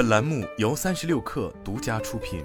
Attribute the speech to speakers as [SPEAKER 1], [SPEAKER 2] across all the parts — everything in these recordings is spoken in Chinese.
[SPEAKER 1] 本栏目由三十六氪独家出品。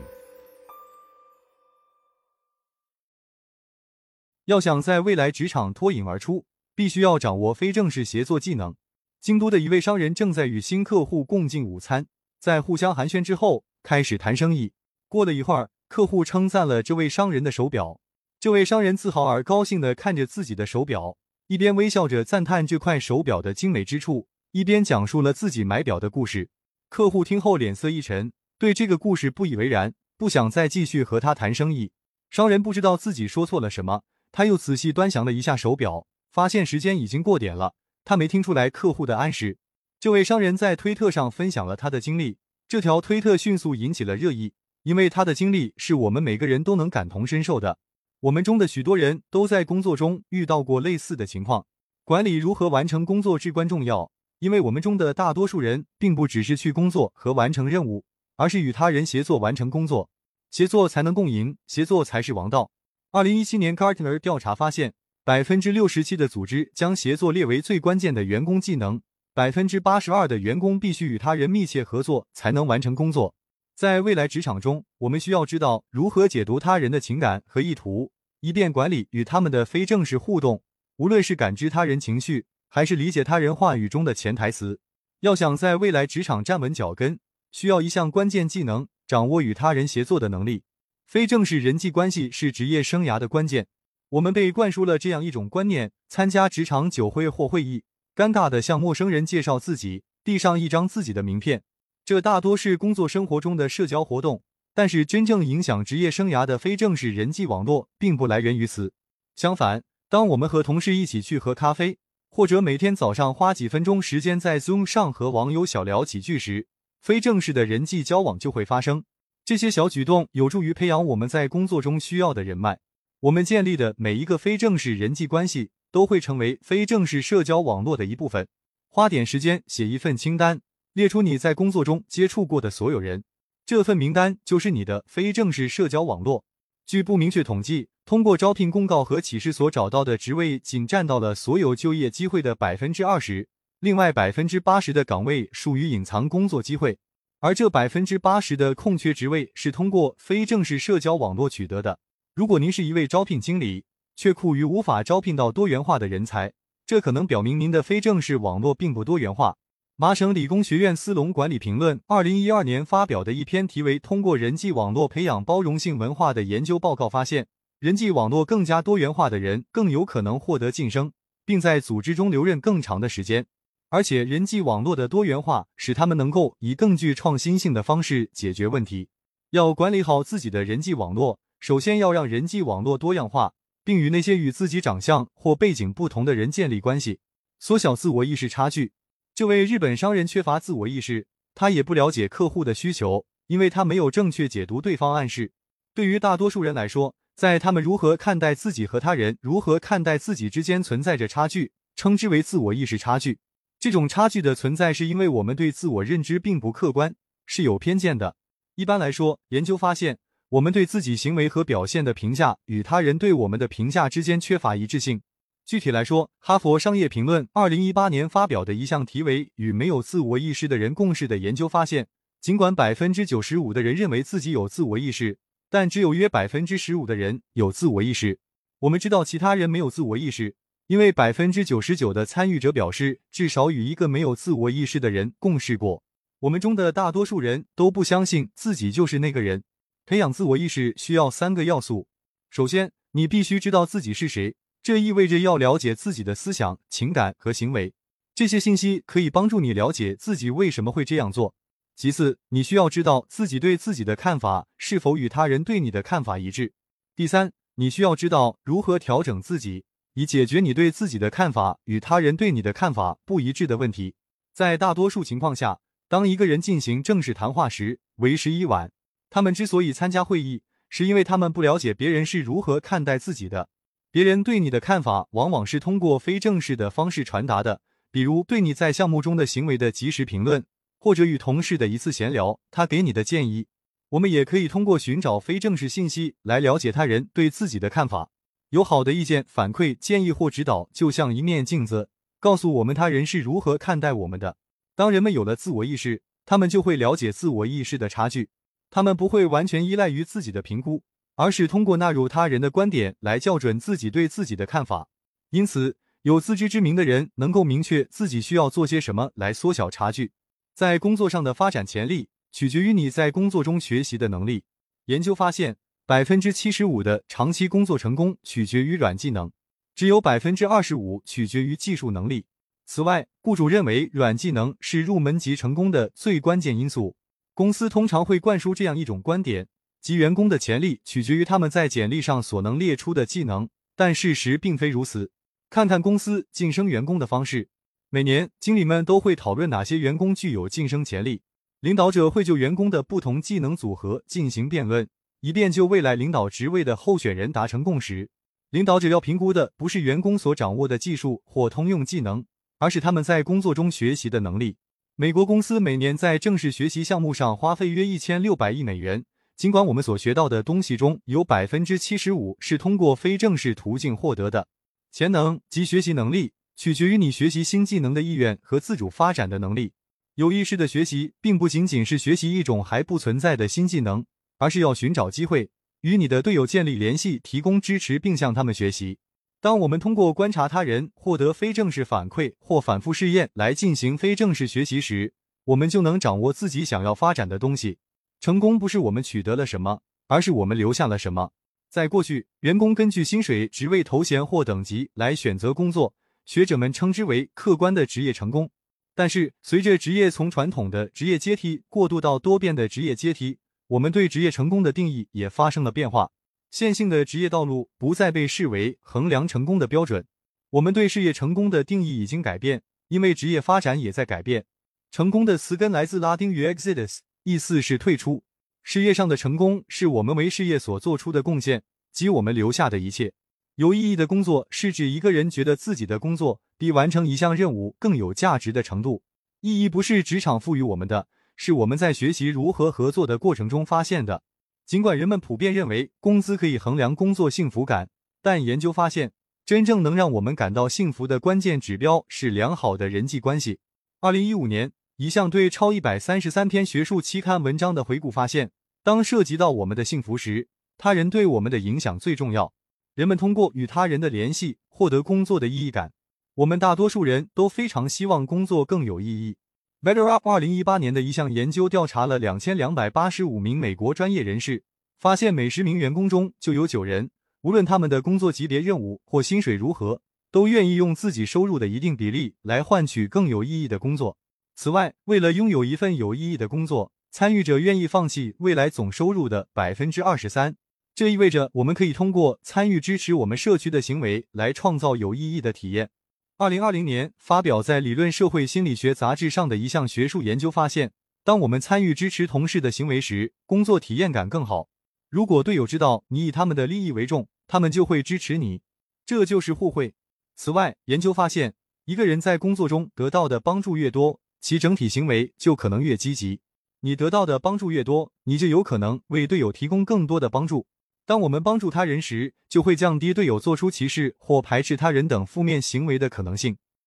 [SPEAKER 2] 要想在未来职场脱颖而出，必须要掌握非正式协作技能。京都的一位商人正在与新客户共进午餐，在互相寒暄之后，开始谈生意。过了一会儿，客户称赞了这位商人的手表。这位商人自豪而高兴的看着自己的手表，一边微笑着赞叹这块手表的精美之处，一边讲述了自己买表的故事。客户听后脸色一沉，对这个故事不以为然，不想再继续和他谈生意。商人不知道自己说错了什么，他又仔细端详了一下手表，发现时间已经过点了。他没听出来客户的暗示。这位商人在推特上分享了他的经历，这条推特迅速引起了热议，因为他的经历是我们每个人都能感同身受的。我们中的许多人都在工作中遇到过类似的情况。管理如何完成工作至关重要，因为我们中的大多数人并不只是去工作和完成任务，而是与他人协作完成工作。协作才能共赢，协作才是王道。二零一七年 Gartner 调查发现。百分之六十七的组织将协作列为最关键的员工技能，百分之八十二的员工必须与他人密切合作才能完成工作。在未来职场中，我们需要知道如何解读他人的情感和意图，以便管理与他们的非正式互动。无论是感知他人情绪，还是理解他人话语中的潜台词，要想在未来职场站稳脚跟，需要一项关键技能：掌握与他人协作的能力。非正式人际关系是职业生涯的关键。我们被灌输了这样一种观念：参加职场酒会或会议，尴尬的向陌生人介绍自己，递上一张自己的名片。这大多是工作生活中的社交活动，但是真正影响职业生涯的非正式人际网络，并不来源于此。相反，当我们和同事一起去喝咖啡，或者每天早上花几分钟时间在 Zoom 上和网友小聊几句时，非正式的人际交往就会发生。这些小举动有助于培养我们在工作中需要的人脉。我们建立的每一个非正式人际关系都会成为非正式社交网络的一部分。花点时间写一份清单，列出你在工作中接触过的所有人，这份名单就是你的非正式社交网络。据不明确统计，通过招聘公告和启事所找到的职位仅占到了所有就业机会的百分之二十，另外百分之八十的岗位属于隐藏工作机会，而这百分之八十的空缺职位是通过非正式社交网络取得的。如果您是一位招聘经理，却苦于无法招聘到多元化的人才，这可能表明您的非正式网络并不多元化。麻省理工学院斯隆管理评论二零一二年发表的一篇题为《通过人际网络培养包容性文化》的研究报告发现，人际网络更加多元化的人更有可能获得晋升，并在组织中留任更长的时间。而且，人际网络的多元化使他们能够以更具创新性的方式解决问题。要管理好自己的人际网络。首先要让人际网络多样化，并与那些与自己长相或背景不同的人建立关系，缩小自我意识差距。这位日本商人缺乏自我意识，他也不了解客户的需求，因为他没有正确解读对方暗示。对于大多数人来说，在他们如何看待自己和他人如何看待自己之间存在着差距，称之为自我意识差距。这种差距的存在是因为我们对自我认知并不客观，是有偏见的。一般来说，研究发现。我们对自己行为和表现的评价与他人对我们的评价之间缺乏一致性。具体来说，哈佛商业评论二零一八年发表的一项题为“与没有自我意识的人共事”的研究发现，尽管百分之九十五的人认为自己有自我意识，但只有约百分之十五的人有自我意识。我们知道其他人没有自我意识，因为百分之九十九的参与者表示至少与一个没有自我意识的人共事过。我们中的大多数人都不相信自己就是那个人。培养自我意识需要三个要素。首先，你必须知道自己是谁，这意味着要了解自己的思想、情感和行为。这些信息可以帮助你了解自己为什么会这样做。其次，你需要知道自己对自己的看法是否与他人对你的看法一致。第三，你需要知道如何调整自己，以解决你对自己的看法与他人对你的看法不一致的问题。在大多数情况下，当一个人进行正式谈话时，为时已晚。他们之所以参加会议，是因为他们不了解别人是如何看待自己的。别人对你的看法往往是通过非正式的方式传达的，比如对你在项目中的行为的及时评论，或者与同事的一次闲聊，他给你的建议。我们也可以通过寻找非正式信息来了解他人对自己的看法。有好的意见、反馈、建议或指导，就像一面镜子，告诉我们他人是如何看待我们的。当人们有了自我意识。他们就会了解自我意识的差距。他们不会完全依赖于自己的评估，而是通过纳入他人的观点来校准自己对自己的看法。因此，有自知之明的人能够明确自己需要做些什么来缩小差距。在工作上的发展潜力取决于你在工作中学习的能力。研究发现，百分之七十五的长期工作成功取决于软技能，只有百分之二十五取决于技术能力。此外，雇主认为软技能是入门级成功的最关键因素。公司通常会灌输这样一种观点，即员工的潜力取决于他们在简历上所能列出的技能，但事实并非如此。看看公司晋升员工的方式，每年经理们都会讨论哪些员工具有晋升潜力，领导者会就员工的不同技能组合进行辩论，以便就未来领导职位的候选人达成共识。领导者要评估的不是员工所掌握的技术或通用技能，而是他们在工作中学习的能力。美国公司每年在正式学习项目上花费约一千六百亿美元。尽管我们所学到的东西中有百分之七十五是通过非正式途径获得的，潜能及学习能力取决于你学习新技能的意愿和自主发展的能力。有意识的学习并不仅仅是学习一种还不存在的新技能，而是要寻找机会与你的队友建立联系，提供支持，并向他们学习。当我们通过观察他人获得非正式反馈或反复试验来进行非正式学习时，我们就能掌握自己想要发展的东西。成功不是我们取得了什么，而是我们留下了什么。在过去，员工根据薪水、职位、头衔或等级来选择工作，学者们称之为客观的职业成功。但是，随着职业从传统的职业阶梯过渡到多变的职业阶梯，我们对职业成功的定义也发生了变化。线性的职业道路不再被视为衡量成功的标准，我们对事业成功的定义已经改变，因为职业发展也在改变。成功的词根来自拉丁语 exodus，意思是退出。事业上的成功是我们为事业所做出的贡献，及我们留下的一切。有意义的工作是指一个人觉得自己的工作比完成一项任务更有价值的程度。意义不是职场赋予我们的，是我们在学习如何合作的过程中发现的。尽管人们普遍认为工资可以衡量工作幸福感，但研究发现，真正能让我们感到幸福的关键指标是良好的人际关系。二零一五年，一项对超一百三十三篇学术期刊文章的回顾发现，当涉及到我们的幸福时，他人对我们的影响最重要。人们通过与他人的联系获得工作的意义感。我们大多数人都非常希望工作更有意义。BetterUp 二零一八年的一项研究调查了两千两百八十五名美国专业人士，发现每十名员工中就有九人，无论他们的工作级别、任务或薪水如何，都愿意用自己收入的一定比例来换取更有意义的工作。此外，为了拥有一份有意义的工作，参与者愿意放弃未来总收入的百分之二十三。这意味着我们可以通过参与支持我们社区的行为来创造有意义的体验。二零二零年发表在《理论社会心理学杂志》上的一项学术研究发现，当我们参与支持同事的行为时，工作体验感更好。如果队友知道你以他们的利益为重，他们就会支持你，这就是互惠。此外，研究发现，一个人在工作中得到的帮助越多，其整体行为就可能越积极。你得到的帮助越多，你就有可能为队友提供更多的帮助。当我们帮助他人时，就会降低队友做出歧视或排斥他人等负面行为的可能性。